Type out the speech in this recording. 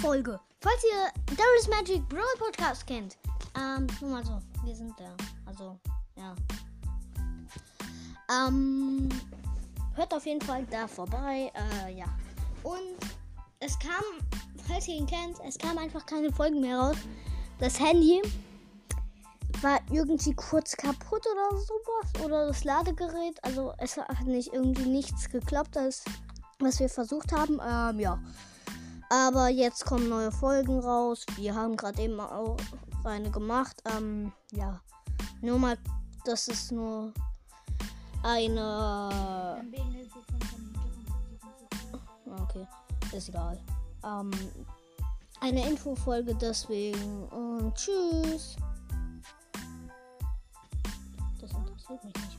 Folge. Falls ihr Darius Magic Brawl Podcast kennt, ähm, nur mal so, wir sind da. Also, ja. Ähm, hört auf jeden Fall da vorbei. Äh, ja. Und es kam, falls ihr ihn kennt, es kam einfach keine Folgen mehr raus. Das Handy war irgendwie kurz kaputt oder sowas. Oder das Ladegerät. Also es hat nicht irgendwie nichts geklappt, als was wir versucht haben. Ähm, ja. Aber jetzt kommen neue Folgen raus. Wir haben gerade eben auch eine gemacht. Ähm, ja. Nur mal, das ist nur eine. Okay, ist egal. Ähm, eine Infofolge deswegen. Und tschüss. Das interessiert mich nicht.